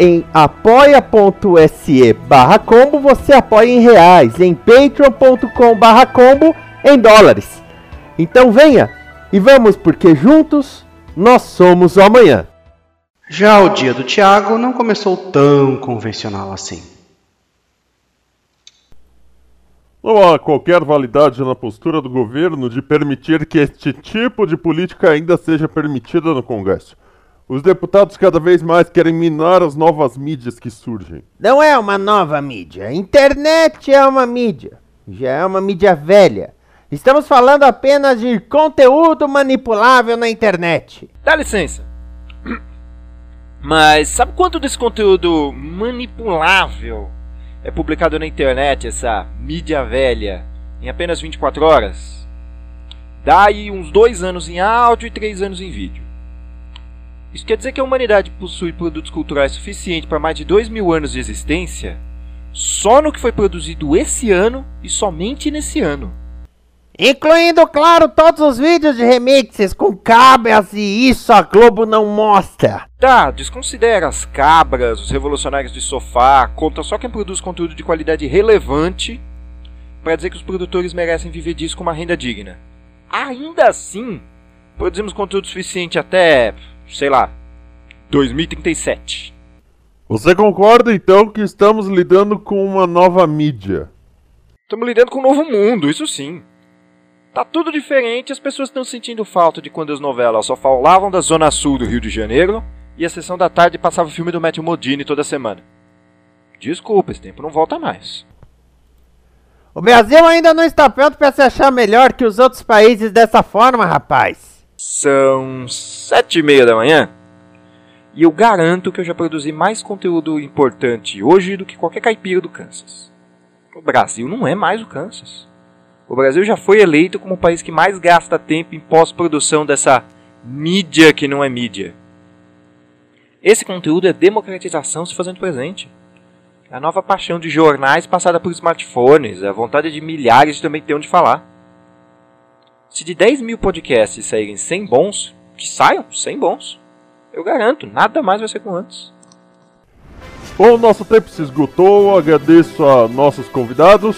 Em apoia.se barra combo você apoia em reais, em patreon.com barra combo em dólares. Então venha e vamos porque juntos nós somos o amanhã. Já o dia do Tiago não começou tão convencional assim. Não há qualquer validade na postura do governo de permitir que este tipo de política ainda seja permitida no Congresso. Os deputados cada vez mais querem minar as novas mídias que surgem. Não é uma nova mídia. A internet é uma mídia. Já é uma mídia velha. Estamos falando apenas de conteúdo manipulável na internet. Dá licença. Mas sabe quanto desse conteúdo manipulável é publicado na internet, essa mídia velha, em apenas 24 horas? Dá aí uns dois anos em áudio e três anos em vídeo. Isso quer dizer que a humanidade possui produtos culturais suficientes para mais de dois mil anos de existência só no que foi produzido esse ano e somente nesse ano. Incluindo, claro, todos os vídeos de remixes com cabras e isso a Globo não mostra. Tá, desconsidera as cabras, os revolucionários de sofá, conta só quem produz conteúdo de qualidade relevante para dizer que os produtores merecem viver disso com uma renda digna. Ainda assim, produzimos conteúdo suficiente até, sei lá, 2037. Você concorda então que estamos lidando com uma nova mídia? Estamos lidando com um novo mundo, isso sim. Tá tudo diferente, as pessoas estão sentindo falta de quando as novelas só falavam da Zona Sul do Rio de Janeiro e a sessão da tarde passava o filme do Matthew Modini toda semana. Desculpa, esse tempo não volta mais. O Brasil ainda não está pronto para se achar melhor que os outros países dessa forma, rapaz. São sete e meia da manhã e eu garanto que eu já produzi mais conteúdo importante hoje do que qualquer caipira do Kansas. O Brasil não é mais o Kansas. O Brasil já foi eleito como o país que mais gasta tempo em pós-produção dessa mídia que não é mídia. Esse conteúdo é democratização se fazendo presente. A nova paixão de jornais passada por smartphones, a vontade de milhares de também ter onde falar. Se de 10 mil podcasts saírem 100 bons, que saiam 100 bons. Eu garanto, nada mais vai ser como antes. Bom, nosso tempo se esgotou, agradeço a nossos convidados.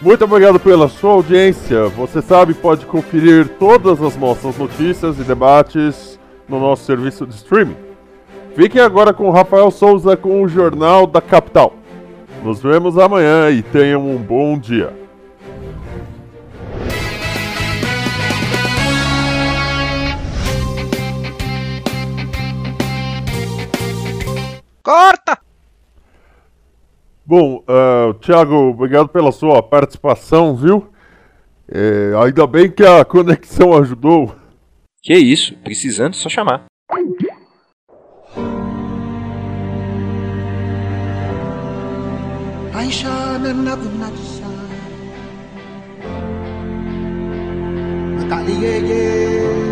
Muito obrigado pela sua audiência. Você sabe, pode conferir todas as nossas notícias e debates no nosso serviço de streaming. Fiquem agora com o Rafael Souza com o Jornal da Capital. Nos vemos amanhã e tenham um bom dia. Corta! Bom, uh, Thiago, obrigado pela sua participação, viu? É, ainda bem que a conexão ajudou. Que isso, precisando só chamar. I shine another night shine. Kukakafisia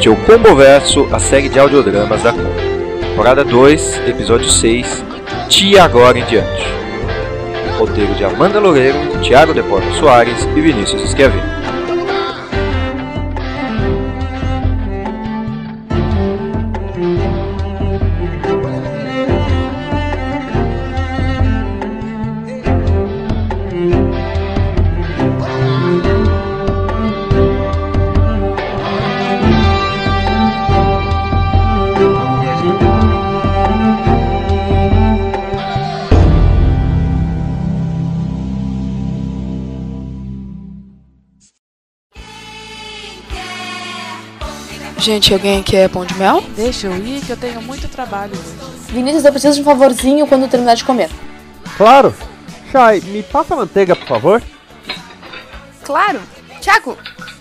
Este é o Comboverso, a série de audiodramas da Combo. Temporada 2, episódio 6, de agora em diante. Roteiro de Amanda Loureiro, Thiago De Porta Soares e Vinícius Schiavini. Gente, alguém quer pão de mel? Deixa eu ir que eu tenho muito trabalho hoje. Vinícius, eu preciso de um favorzinho quando terminar de comer. Claro. Chay, me passa a manteiga, por favor. Claro. Tiago,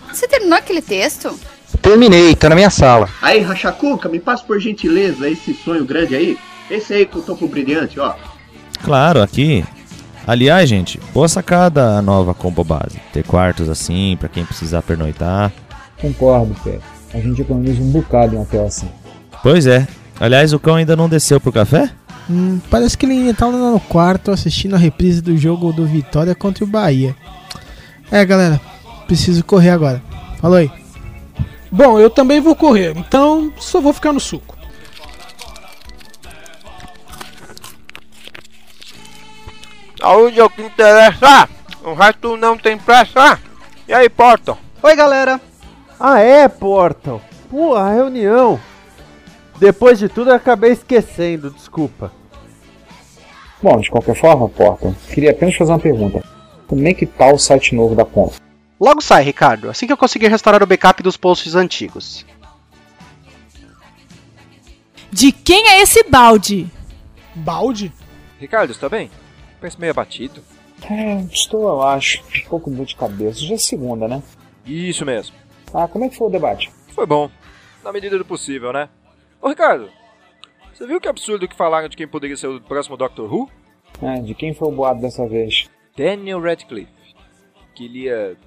você terminou aquele texto? Terminei, tá na minha sala. Aí, Rachacuca, me passa por gentileza esse sonho grande aí. Esse aí com o topo brilhante, ó. Claro, aqui. Aliás, gente, boa sacada a nova combo base. Ter quartos assim, pra quem precisar pernoitar. Concordo, Pé. A gente economiza um bocado em um hotel assim. Pois é. Aliás, o cão ainda não desceu pro café? Hum, parece que ele ainda tá lá no quarto assistindo a reprise do jogo do Vitória contra o Bahia. É, galera, preciso correr agora. Falou aí. Bom, eu também vou correr, então só vou ficar no suco. Saúde é o que interessa. O resto não tem pressa. E aí, Porto? Oi, galera. Ah, é, Portal. Pô, a reunião. Depois de tudo, eu acabei esquecendo, desculpa. Bom, de qualquer forma, Portal, queria apenas fazer uma pergunta. Como é que tá o site novo da Conf? Logo sai, Ricardo, assim que eu conseguir restaurar o backup dos posts antigos. De quem é esse balde? Balde? Ricardo, está bem? Parece meio abatido. É, estou, eu acho. Um pouco dor de cabeça. Já é segunda, né? Isso mesmo. Ah, como é que foi o debate? Foi bom. Na medida do possível, né? Ô, Ricardo, você viu que absurdo que falaram de quem poderia ser o próximo Doctor Who? É, de quem foi o boato dessa vez? Daniel Radcliffe. Que ele ia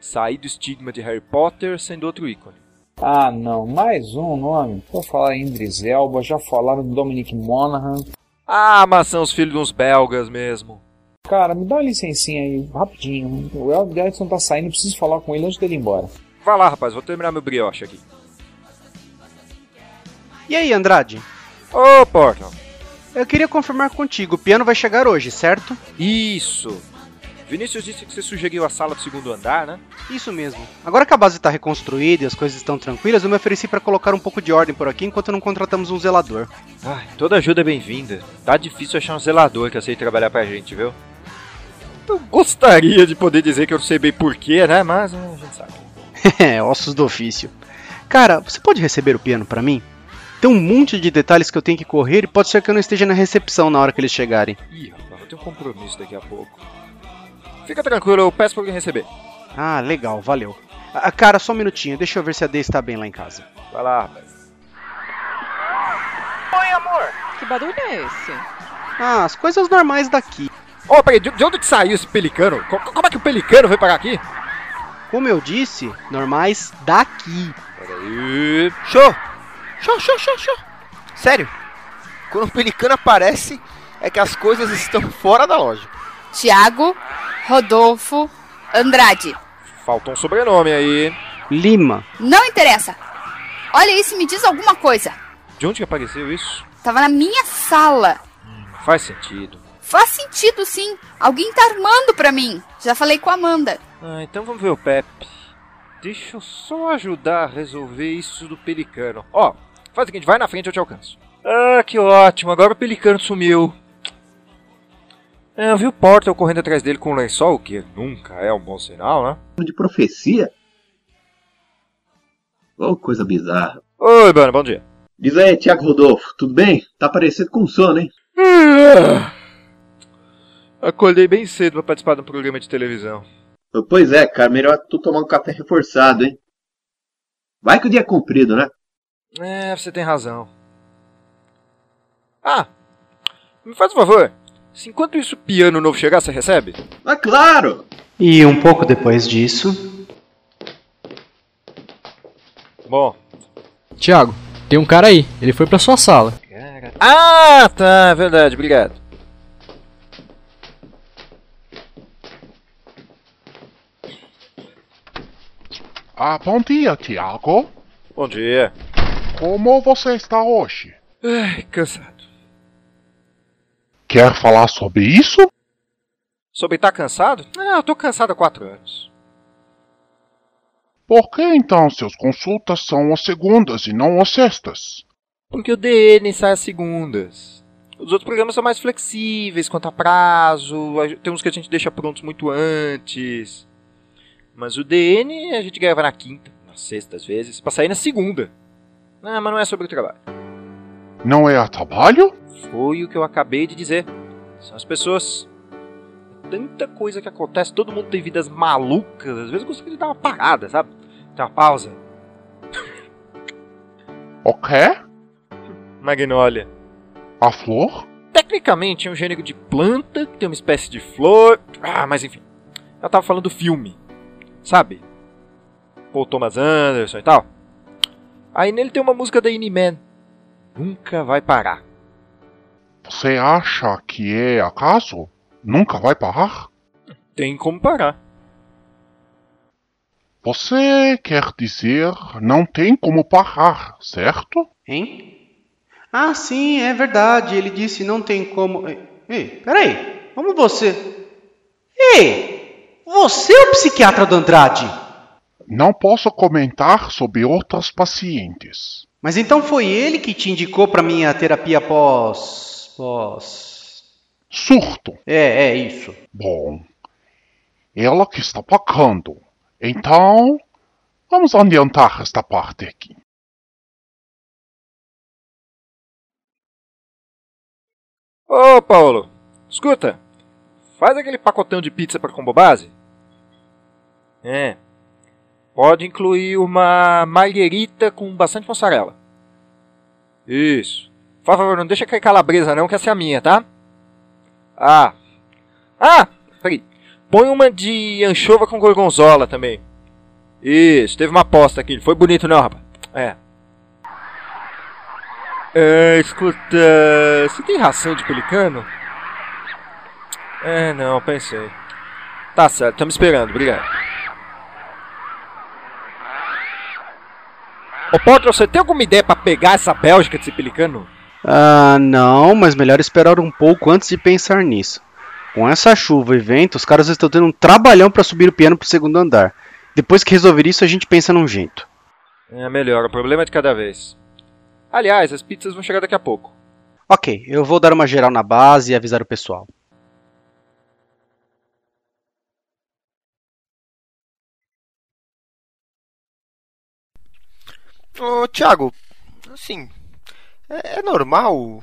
sair do estigma de Harry Potter sendo outro ícone. Ah, não. Mais um nome. Vou falar em Idris Elba, já falaram do Dominic Monaghan. Ah, mas são os filhos de uns belgas mesmo. Cara, me dá uma licencinha aí, rapidinho. O Edson tá saindo, preciso falar com ele antes dele ir embora. Vai lá, rapaz, vou terminar meu brioche aqui. E aí, Andrade? Ô, Portland. Eu queria confirmar contigo, o piano vai chegar hoje, certo? Isso. Vinícius disse que você sugeriu a sala do segundo andar, né? Isso mesmo. Agora que a base está reconstruída e as coisas estão tranquilas, eu me ofereci para colocar um pouco de ordem por aqui enquanto não contratamos um zelador. Ai, toda ajuda é bem-vinda. Tá difícil achar um zelador que aceite trabalhar pra gente, viu? Eu gostaria de poder dizer que eu não sei bem porquê, né? Mas a gente sabe. É, ossos do ofício. Cara, você pode receber o piano para mim? Tem um monte de detalhes que eu tenho que correr e pode ser que eu não esteja na recepção na hora que eles chegarem. Ih, rapaz, vou ter um compromisso daqui a pouco. Fica tranquilo, eu peço pra alguém receber. Ah, legal, valeu. Ah, cara, só um minutinho, deixa eu ver se a Dei está bem lá em casa. Vai lá, rapaz. Oi, amor. Que barulho é esse? Ah, as coisas normais daqui. Ô, oh, peraí, de, de onde que saiu esse pelicano? Co como é que o pelicano veio parar aqui? Como eu disse, normais daqui. Peraí. Show! Show, show, show, show! Sério, quando o pelicano aparece, é que as coisas estão fora da loja. Tiago, Rodolfo, Andrade. Falta um sobrenome aí. Lima. Não interessa. Olha isso e me diz alguma coisa. De onde que apareceu isso? Tava na minha sala. Hum, faz sentido. Faz sentido sim. Alguém tá armando pra mim. Já falei com a Amanda. Ah, então vamos ver o Pepe. Deixa eu só ajudar a resolver isso do pelicano. Ó, faz o seguinte, vai na frente eu te alcanço. Ah, que ótimo, agora o pelicano sumiu. É, eu vi o Portal correndo atrás dele com um lençol, o que nunca é um bom sinal, né? De profecia? Oh, coisa bizarra. Oi, Bano, bom dia. Diz aí, Tiago Rodolfo, tudo bem? Tá parecido com sono, hein? Acordei bem cedo para participar de um programa de televisão. Pois é, cara, melhor tu tomar um café reforçado, hein? Vai que o dia é comprido, né? É, você tem razão. Ah, me faz um favor. Se enquanto isso o piano novo chegar, você recebe? Ah, claro! E um pouco depois disso. Bom. Tiago, tem um cara aí. Ele foi pra sua sala. Ah, tá, verdade, obrigado. Ah, bom dia, Tiago. Bom dia. Como você está hoje? Ai, cansado. Quer falar sobre isso? Sobre estar cansado? Ah, eu tô cansado há quatro anos. Por que então seus consultas são às segundas e não às sextas? Porque o DN sai às segundas. Os outros programas são mais flexíveis quanto a prazo, tem uns que a gente deixa prontos muito antes. Mas o DN a gente grava na quinta, na sexta às vezes, pra sair na segunda. Ah, mas não é sobre o trabalho. Não é a trabalho? Foi o que eu acabei de dizer. São as pessoas. Tanta coisa que acontece, todo mundo tem vidas malucas. Às vezes eu gostaria de dar uma parada, sabe? Dar uma pausa. O quê? Magnólia. A flor? Tecnicamente é um gênero de planta que tem uma espécie de flor. Ah, mas enfim. Eu tava falando do filme. Sabe? Paul Thomas Anderson e tal. Aí nele tem uma música da Iniman. Nunca vai parar. Você acha que é acaso? Nunca vai parar? Tem como parar. Você quer dizer não tem como parar, certo? Hein? Ah, sim, é verdade. Ele disse não tem como. Ei, peraí. Como você. Ei! Você é o psiquiatra do Andrade? Não posso comentar sobre outras pacientes. Mas então foi ele que te indicou para minha terapia pós. pós. Surto. É, é isso. Bom, ela que está pagando. Então, vamos adiantar esta parte aqui. Ô, Paulo, escuta. Faz aquele pacotão de pizza para combo base. É. Pode incluir uma marguerita com bastante mussarela. Isso. Por favor, não deixa cair calabresa não, que essa é a minha, tá? Ah. Ah! Peraí. Põe uma de anchova com gorgonzola também. Isso, teve uma aposta aqui. Foi bonito não, rapaz? É. É, escuta, você tem ração de pelicano? É, não, pensei. Tá certo, estamos esperando, obrigado. Ô Potter, você tem alguma ideia para pegar essa Bélgica desse pelicano? Ah, não, mas melhor esperar um pouco antes de pensar nisso. Com essa chuva e vento, os caras estão tendo um trabalhão para subir o piano pro segundo andar. Depois que resolver isso, a gente pensa num jeito. É melhor, o problema é de cada vez. Aliás, as pizzas vão chegar daqui a pouco. Ok, eu vou dar uma geral na base e avisar o pessoal. Ô, Thiago, assim, é, é normal.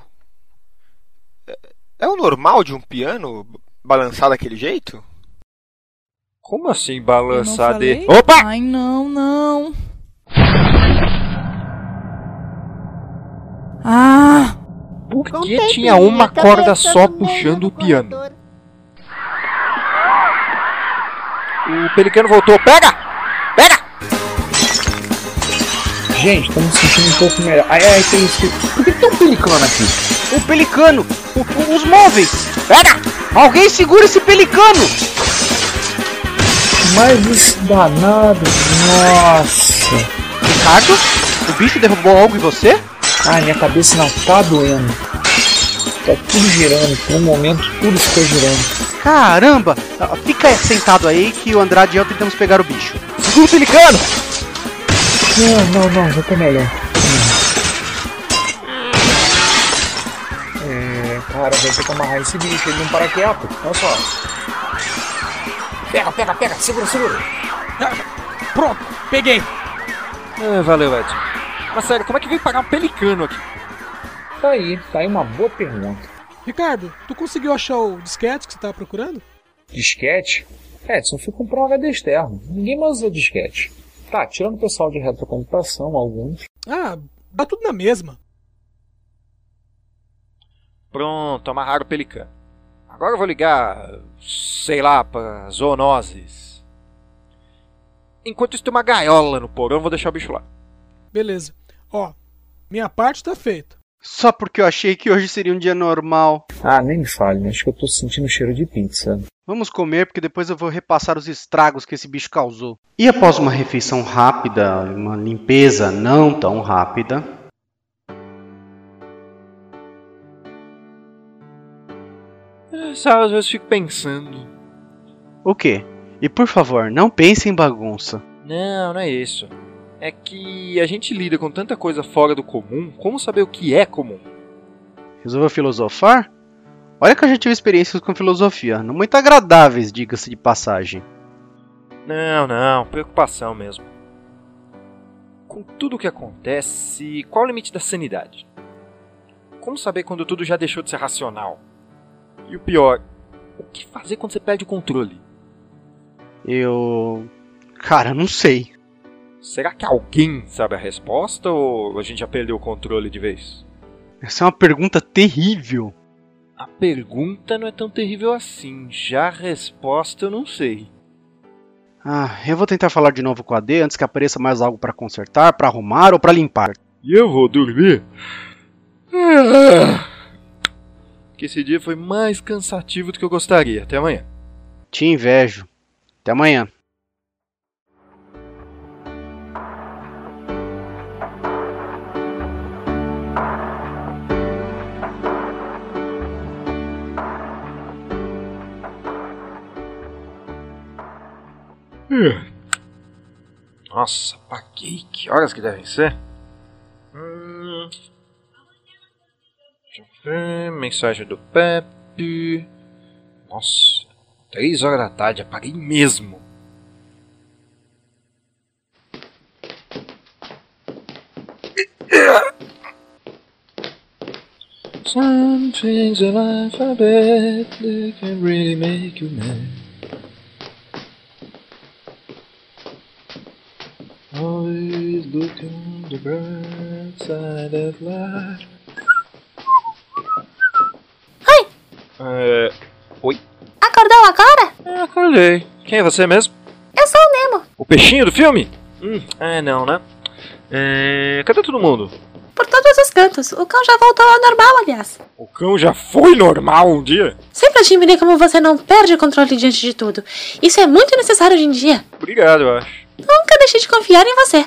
É, é o normal de um piano balançar daquele jeito? Como assim balançar de. Opa! Ai, não, não. Ah! Por que tinha uma corda só puxando o piano? O pelicano voltou. Pega! Gente, estamos sentindo um pouco melhor. Ai, ai, tem isso. Por que tem um pelicano aqui? O pelicano! O, o, os móveis! Pega! Alguém segura esse pelicano! Mas esse danado. Nossa! Ricardo? O bicho derrubou algo em você? Ai, minha cabeça não tá doendo. Tá tudo girando, por um momento tudo ficou girando. Caramba! Fica sentado aí que o Andrade e eu tentamos pegar o bicho. Segura o pelicano! Não, não, não, já tô melhor. É, cara, vai ter que amarrar esse bicho, ele não para quieto. Olha só. Pega, pega, pega, segura, segura. Pronto, peguei. Ah, valeu, Ed. Mas sério, como é que veio pagar um pelicano aqui? Tá aí, tá aí uma boa pergunta. Ricardo, tu conseguiu achar o disquete que você tava procurando? Disquete? Edson, fui comprar um HD externo. Ninguém mais usa disquete. Tá, tirando o pessoal de retrocomputação, alguns. Ah, dá tudo na mesma. Pronto, amarraram o pelicano. Agora eu vou ligar, sei lá, para zoonoses. Enquanto isso tem uma gaiola no porão, eu vou deixar o bicho lá. Beleza. Ó, minha parte tá feita. Só porque eu achei que hoje seria um dia normal. Ah, nem me fale, acho que eu tô sentindo cheiro de pizza. Vamos comer porque depois eu vou repassar os estragos que esse bicho causou. E após uma refeição rápida, uma limpeza não tão rápida, É, Sabe, às vezes fico pensando. o quê? E por favor, não pense em bagunça. Não, não é isso. É que a gente lida com tanta coisa fora do comum, como saber o que é comum? Resolveu filosofar? Olha que eu já tive experiências com filosofia, não muito agradáveis, diga-se de passagem. Não, não, preocupação mesmo. Com tudo o que acontece, qual o limite da sanidade? Como saber quando tudo já deixou de ser racional? E o pior, o que fazer quando você perde o controle? Eu. Cara, não sei. Será que alguém sabe a resposta ou a gente já perdeu o controle de vez? Essa é uma pergunta terrível. A pergunta não é tão terrível assim, já a resposta eu não sei. Ah, eu vou tentar falar de novo com a D antes que apareça mais algo pra consertar, pra arrumar ou pra limpar. E eu vou dormir? Ah, que esse dia foi mais cansativo do que eu gostaria. Até amanhã. Te invejo. Até amanhã. Nossa, apaguei. Que horas que devem ser? Hum... Mensagem do Pepe. Nossa, três horas da tarde, apaguei mesmo. Some things in life they can really make you mad. The bright side of life. Oi! É... Oi? Acordou agora? É, acordei. Quem é você mesmo? Eu sou o Nemo. O peixinho do filme? Hum, é, não, né? É... Cadê todo mundo? Por todos os cantos. O cão já voltou ao normal, aliás. O cão já foi normal um dia? Sempre admirei como você não perde o controle diante de tudo. Isso é muito necessário hoje em dia. Obrigado, eu acho. Nunca deixei de confiar em você.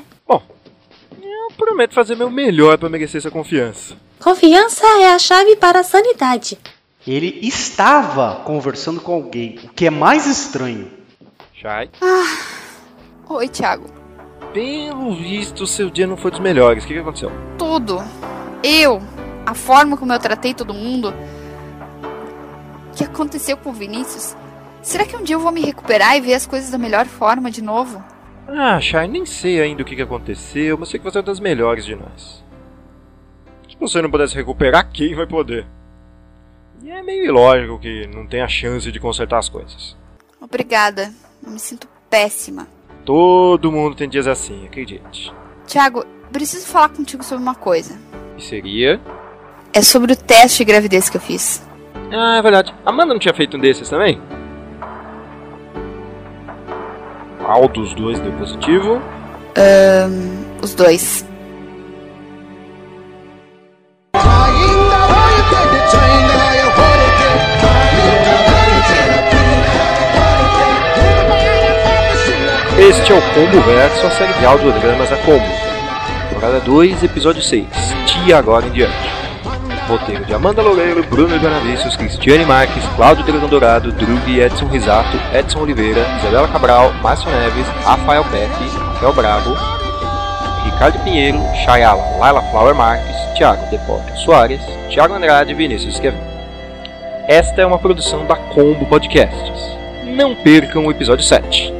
Eu prometo fazer meu melhor pra merecer essa confiança. Confiança é a chave para a sanidade. Ele estava conversando com alguém, o que é mais estranho. Shai? Ah. Oi, Thiago. Pelo visto, seu dia não foi dos melhores. O que, que aconteceu? Tudo. Eu. A forma como eu tratei todo mundo. O que aconteceu com o Vinícius? Será que um dia eu vou me recuperar e ver as coisas da melhor forma de novo? Ah, Shai, nem sei ainda o que, aconteceu, mas sei que você é uma das melhores de nós. Se você não pudesse recuperar, quem vai poder? E é meio ilógico que não tenha chance de consertar as coisas. Obrigada. Eu me sinto péssima. Todo mundo tem dias assim, acredite. Thiago, preciso falar contigo sobre uma coisa. E seria? É sobre o teste de gravidez que eu fiz. Ah, é verdade. Amanda não tinha feito um desses também? Qual dos dois deu positivo? Ahn, os dois. Este é o Combo Verso, a série de audiodramas da Combo. Temporada 2, episódio 6. Tia agora em diante. Roteiro de Amanda Loureiro, Bruno Ibanavicius, Cristiane Marques, Cláudio Dragão Dourado, Drug, Edson Risato, Edson Oliveira, Isabela Cabral, Márcio Neves, Rafael Pepe, Rafael Bravo, Ricardo Pinheiro, Chayala, Laila Flower Marques, Thiago Deporto Soares, Thiago Andrade e Vinícius Kevin. Esta é uma produção da Combo Podcasts. Não percam o episódio 7.